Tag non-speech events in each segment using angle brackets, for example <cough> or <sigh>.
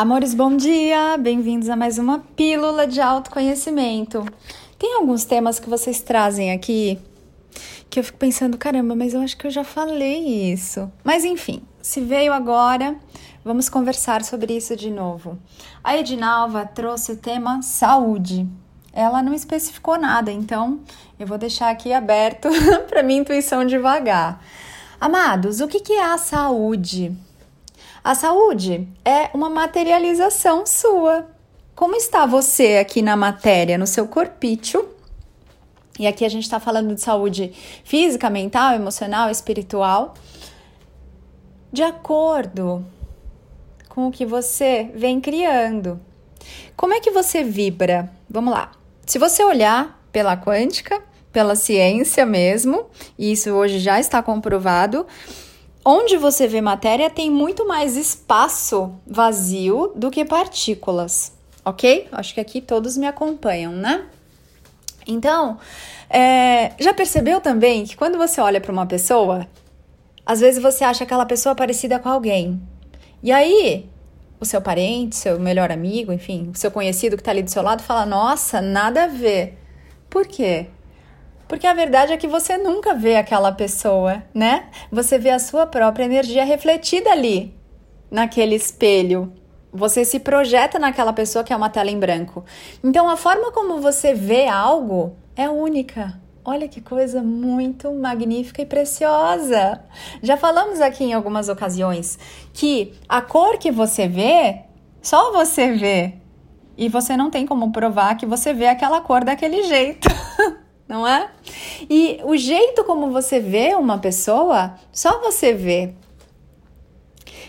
Amores, bom dia! Bem-vindos a mais uma Pílula de Autoconhecimento. Tem alguns temas que vocês trazem aqui que eu fico pensando, caramba, mas eu acho que eu já falei isso. Mas enfim, se veio agora, vamos conversar sobre isso de novo. A Edinalva trouxe o tema saúde. Ela não especificou nada, então eu vou deixar aqui aberto <laughs> para minha intuição devagar. Amados, o que é a saúde? A saúde é uma materialização sua. Como está você aqui na matéria, no seu corpício? E aqui a gente está falando de saúde física, mental, emocional, espiritual. De acordo com o que você vem criando. Como é que você vibra? Vamos lá. Se você olhar pela quântica, pela ciência mesmo, e isso hoje já está comprovado, Onde você vê matéria tem muito mais espaço vazio do que partículas, ok? Acho que aqui todos me acompanham, né? Então, é, já percebeu também que quando você olha para uma pessoa, às vezes você acha aquela pessoa parecida com alguém. E aí, o seu parente, seu melhor amigo, enfim, o seu conhecido que está ali do seu lado fala: Nossa, nada a ver. Por quê? Porque a verdade é que você nunca vê aquela pessoa, né? Você vê a sua própria energia refletida ali, naquele espelho. Você se projeta naquela pessoa que é uma tela em branco. Então a forma como você vê algo é única. Olha que coisa muito magnífica e preciosa. Já falamos aqui em algumas ocasiões que a cor que você vê, só você vê. E você não tem como provar que você vê aquela cor daquele jeito. <laughs> não é? E o jeito como você vê uma pessoa, só você vê.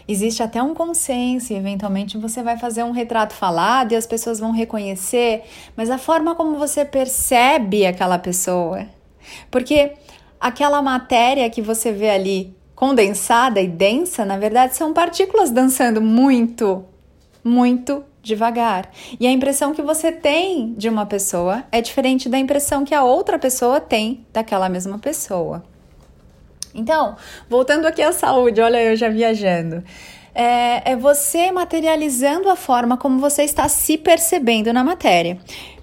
Existe até um consenso, e eventualmente você vai fazer um retrato falado e as pessoas vão reconhecer, mas a forma como você percebe aquela pessoa. Porque aquela matéria que você vê ali condensada e densa, na verdade, são partículas dançando muito, muito devagar. E a impressão que você tem de uma pessoa é diferente da impressão que a outra pessoa tem daquela mesma pessoa. Então, voltando aqui à saúde, olha eu já viajando. É, é você materializando a forma como você está se percebendo na matéria.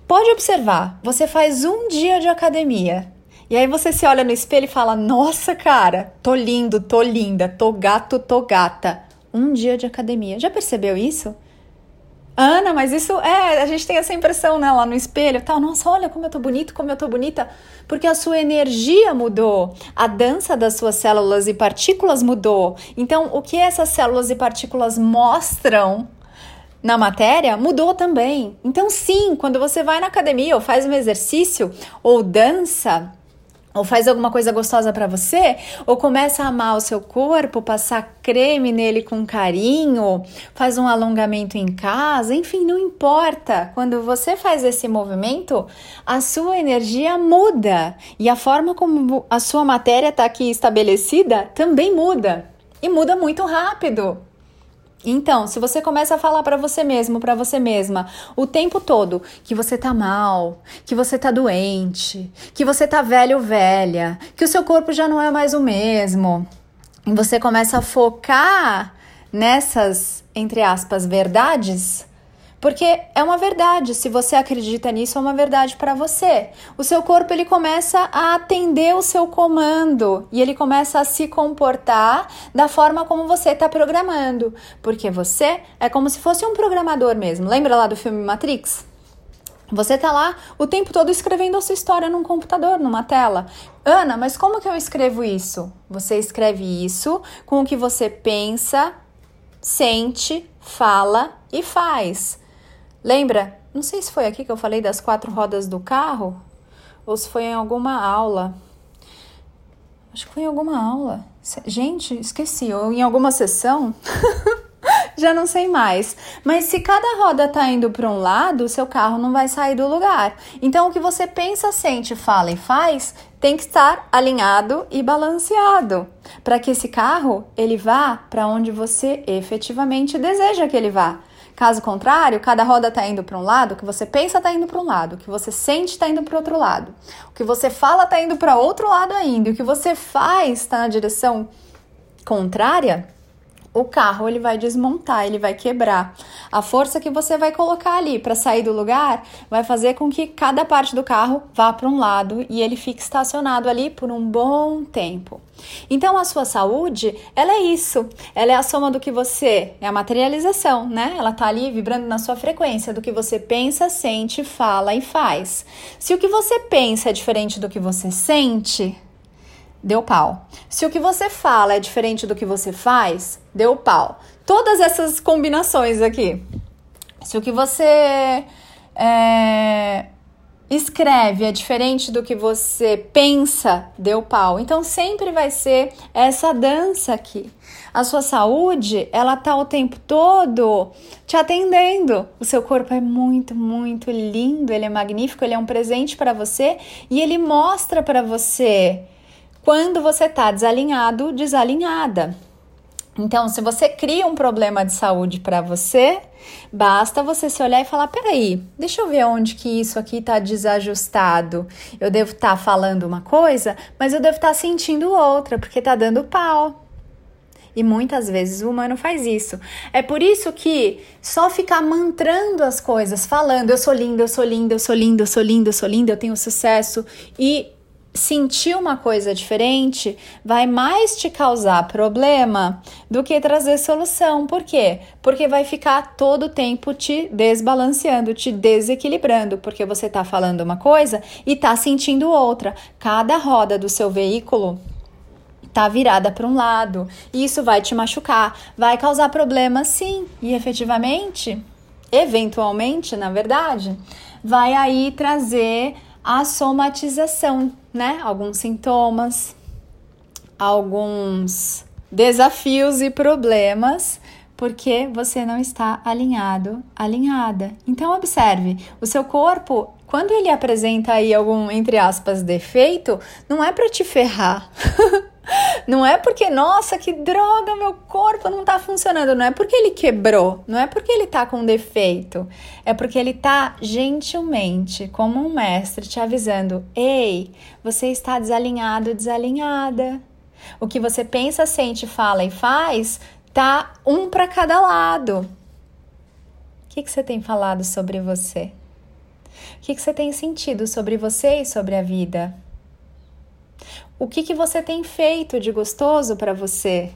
Pode observar, você faz um dia de academia. E aí você se olha no espelho e fala: Nossa, cara, tô lindo, tô linda, tô gato, tô gata. Um dia de academia. Já percebeu isso? Ana, mas isso é, a gente tem essa impressão, né, lá no espelho, tal, nossa, olha como eu tô bonito, como eu tô bonita, porque a sua energia mudou, a dança das suas células e partículas mudou. Então, o que essas células e partículas mostram na matéria mudou também. Então, sim, quando você vai na academia ou faz um exercício ou dança, ou faz alguma coisa gostosa para você, ou começa a amar o seu corpo, passar creme nele com carinho, faz um alongamento em casa, enfim, não importa. Quando você faz esse movimento, a sua energia muda e a forma como a sua matéria está aqui estabelecida também muda. E muda muito rápido. Então, se você começa a falar para você mesmo, para você mesma, o tempo todo que você tá mal, que você tá doente, que você tá velho ou velha, que o seu corpo já não é mais o mesmo, e você começa a focar nessas, entre aspas, verdades, porque é uma verdade, se você acredita nisso, é uma verdade para você. O seu corpo ele começa a atender o seu comando e ele começa a se comportar da forma como você está programando, porque você é como se fosse um programador mesmo. Lembra lá do filme Matrix? Você tá lá o tempo todo escrevendo a sua história num computador, numa tela. Ana, mas como que eu escrevo isso? Você escreve isso com o que você pensa, sente, fala e faz. Lembra? Não sei se foi aqui que eu falei das quatro rodas do carro ou se foi em alguma aula. Acho que foi em alguma aula. Gente, esqueci. Ou em alguma sessão. <laughs> Já não sei mais. Mas se cada roda tá indo para um lado, seu carro não vai sair do lugar. Então, o que você pensa, sente, fala e faz tem que estar alinhado e balanceado para que esse carro ele vá para onde você efetivamente deseja que ele vá. Caso contrário, cada roda está indo para um lado, o que você pensa está indo para um lado, o que você sente está indo para outro lado, o que você fala está indo para outro lado ainda, e o que você faz está na direção contrária, o carro ele vai desmontar, ele vai quebrar. A força que você vai colocar ali para sair do lugar vai fazer com que cada parte do carro vá para um lado e ele fique estacionado ali por um bom tempo. Então a sua saúde, ela é isso. Ela é a soma do que você, é a materialização, né? Ela tá ali vibrando na sua frequência do que você pensa, sente, fala e faz. Se o que você pensa é diferente do que você sente, deu pau. Se o que você fala é diferente do que você faz, deu pau. Todas essas combinações aqui. Se o que você é, escreve é diferente do que você pensa, deu pau. Então sempre vai ser essa dança aqui. A sua saúde, ela tá o tempo todo te atendendo. O seu corpo é muito, muito lindo, ele é magnífico, ele é um presente para você e ele mostra para você quando você está desalinhado, desalinhada. Então, se você cria um problema de saúde para você, basta você se olhar e falar: peraí, deixa eu ver onde que isso aqui está desajustado. Eu devo estar tá falando uma coisa, mas eu devo estar tá sentindo outra, porque está dando pau. E muitas vezes o humano faz isso. É por isso que só ficar mantrando as coisas, falando eu sou linda, eu sou linda, eu sou linda, eu sou linda, eu sou linda, eu tenho sucesso e sentir uma coisa diferente vai mais te causar problema do que trazer solução. Por quê? Porque vai ficar todo o tempo te desbalanceando, te desequilibrando, porque você está falando uma coisa e está sentindo outra. Cada roda do seu veículo tá virada para um lado. Isso vai te machucar, vai causar problemas sim, e efetivamente, eventualmente, na verdade, vai aí trazer a somatização, né? Alguns sintomas, alguns desafios e problemas porque você não está alinhado, alinhada. Então observe, o seu corpo, quando ele apresenta aí algum entre aspas defeito, não é para te ferrar. <laughs> Não é porque, nossa, que droga, meu corpo não tá funcionando. Não é porque ele quebrou, não é porque ele tá com defeito. É porque ele tá gentilmente, como um mestre, te avisando: ei, você está desalinhado, desalinhada. O que você pensa, sente, fala e faz tá um para cada lado. O que, que você tem falado sobre você? O que, que você tem sentido sobre você e sobre a vida? O que, que você tem feito de gostoso para você?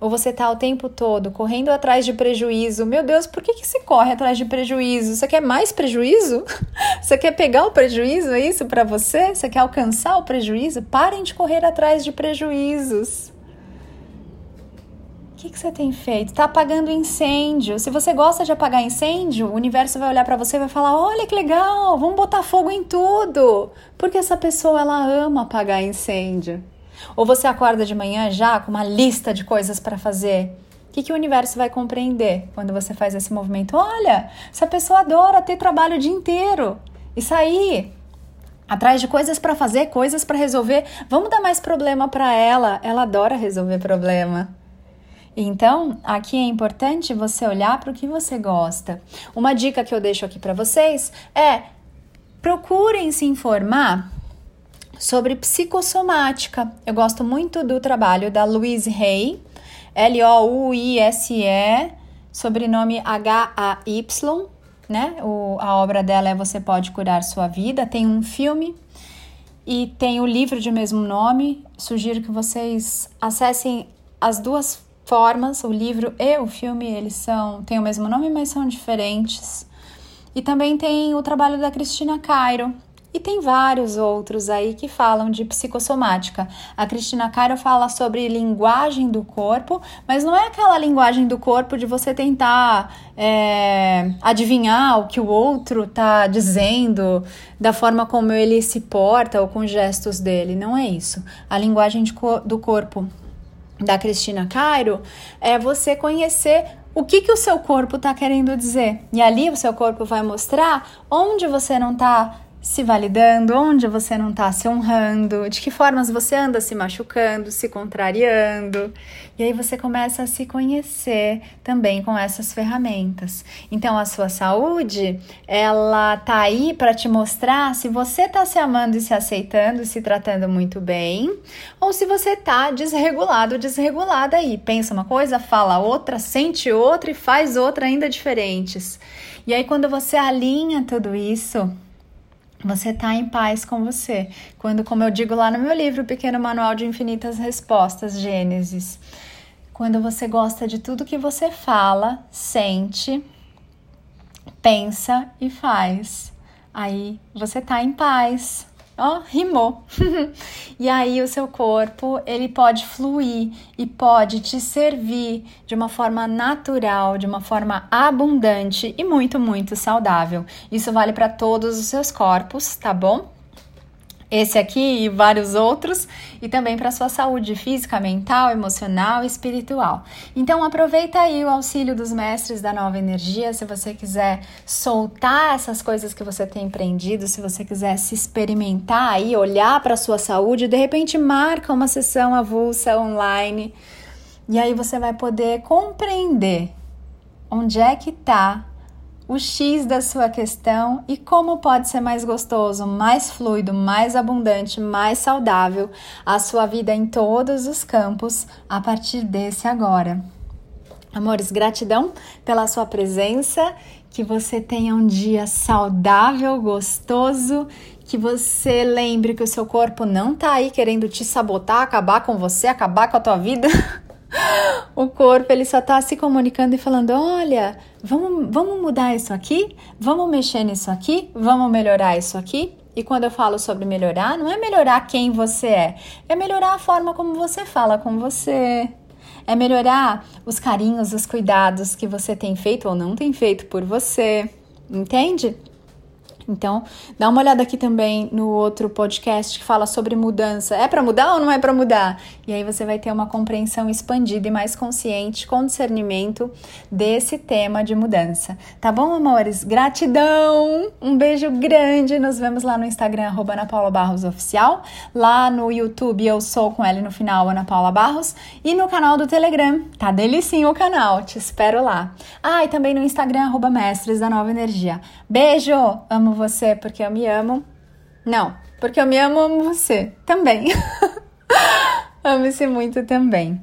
Ou você está o tempo todo correndo atrás de prejuízo? Meu Deus, por que, que você corre atrás de prejuízo? Você quer mais prejuízo? <laughs> Você quer pegar o prejuízo? É isso para você? Você quer alcançar o prejuízo? Parem de correr atrás de prejuízos que, que você tem feito? Está apagando incêndio. Se você gosta de apagar incêndio, o universo vai olhar para você e vai falar: olha que legal, vamos botar fogo em tudo. Porque essa pessoa ela ama apagar incêndio. Ou você acorda de manhã já com uma lista de coisas para fazer. O que, que o universo vai compreender quando você faz esse movimento? Olha, essa pessoa adora ter trabalho o dia inteiro e sair atrás de coisas para fazer, coisas para resolver. Vamos dar mais problema para ela. Ela adora resolver problema. Então, aqui é importante você olhar para o que você gosta. Uma dica que eu deixo aqui para vocês é procurem se informar sobre psicossomática. Eu gosto muito do trabalho da Louise Hay, L-O-U-I-S-E, sobrenome H-A-Y, né? O, a obra dela é Você Pode Curar Sua Vida. Tem um filme e tem o livro de mesmo nome. Sugiro que vocês acessem as duas formas, o livro e o filme, eles são têm o mesmo nome, mas são diferentes. E também tem o trabalho da Cristina Cairo, e tem vários outros aí que falam de psicossomática. A Cristina Cairo fala sobre linguagem do corpo, mas não é aquela linguagem do corpo de você tentar é, adivinhar o que o outro está dizendo, da forma como ele se porta ou com gestos dele. Não é isso. A linguagem co do corpo da Cristina Cairo é você conhecer o que, que o seu corpo está querendo dizer. E ali o seu corpo vai mostrar onde você não está se validando, onde você não está se honrando, de que formas você anda se machucando, se contrariando. E aí você começa a se conhecer também com essas ferramentas. Então a sua saúde, ela tá aí para te mostrar se você tá se amando e se aceitando, se tratando muito bem, ou se você tá desregulado, desregulada aí. Pensa uma coisa, fala outra, sente outra e faz outra ainda diferentes. E aí quando você alinha tudo isso, você está em paz com você. Quando, como eu digo lá no meu livro, Pequeno Manual de Infinitas Respostas, Gênesis, quando você gosta de tudo que você fala, sente, pensa e faz, aí você está em paz. Ó, rimou. <laughs> e aí o seu corpo, ele pode fluir e pode te servir de uma forma natural, de uma forma abundante e muito, muito saudável. Isso vale para todos os seus corpos, tá bom? Esse aqui e vários outros, e também para sua saúde física, mental, emocional e espiritual. Então aproveita aí o auxílio dos mestres da nova energia, se você quiser soltar essas coisas que você tem aprendido, se você quiser se experimentar aí, olhar para sua saúde, de repente marca uma sessão avulsa online. E aí você vai poder compreender onde é que está o X da sua questão e como pode ser mais gostoso, mais fluido, mais abundante, mais saudável a sua vida em todos os campos a partir desse agora. Amores, gratidão pela sua presença, que você tenha um dia saudável, gostoso, que você lembre que o seu corpo não tá aí querendo te sabotar, acabar com você, acabar com a tua vida. <laughs> o corpo ele só está se comunicando e falando: olha, vamos, vamos mudar isso aqui, vamos mexer nisso aqui, vamos melhorar isso aqui. E quando eu falo sobre melhorar, não é melhorar quem você é, é melhorar a forma como você fala com você. É melhorar os carinhos, os cuidados que você tem feito ou não tem feito por você. Entende? Então, dá uma olhada aqui também no outro podcast que fala sobre mudança. É para mudar ou não é para mudar? E aí você vai ter uma compreensão expandida e mais consciente, com discernimento desse tema de mudança. Tá bom, amores? Gratidão! Um beijo grande. Nos vemos lá no Instagram, arroba Ana Paula Barros Oficial. Lá no YouTube eu sou com L no final, Ana Paula Barros. E no canal do Telegram. Tá delicinho o canal. Te espero lá. Ah, e também no Instagram, arroba Mestres da Nova Energia. Beijo! Amo você porque eu me amo. Não, porque eu me amo, amo você também. <laughs> Amo-se muito também.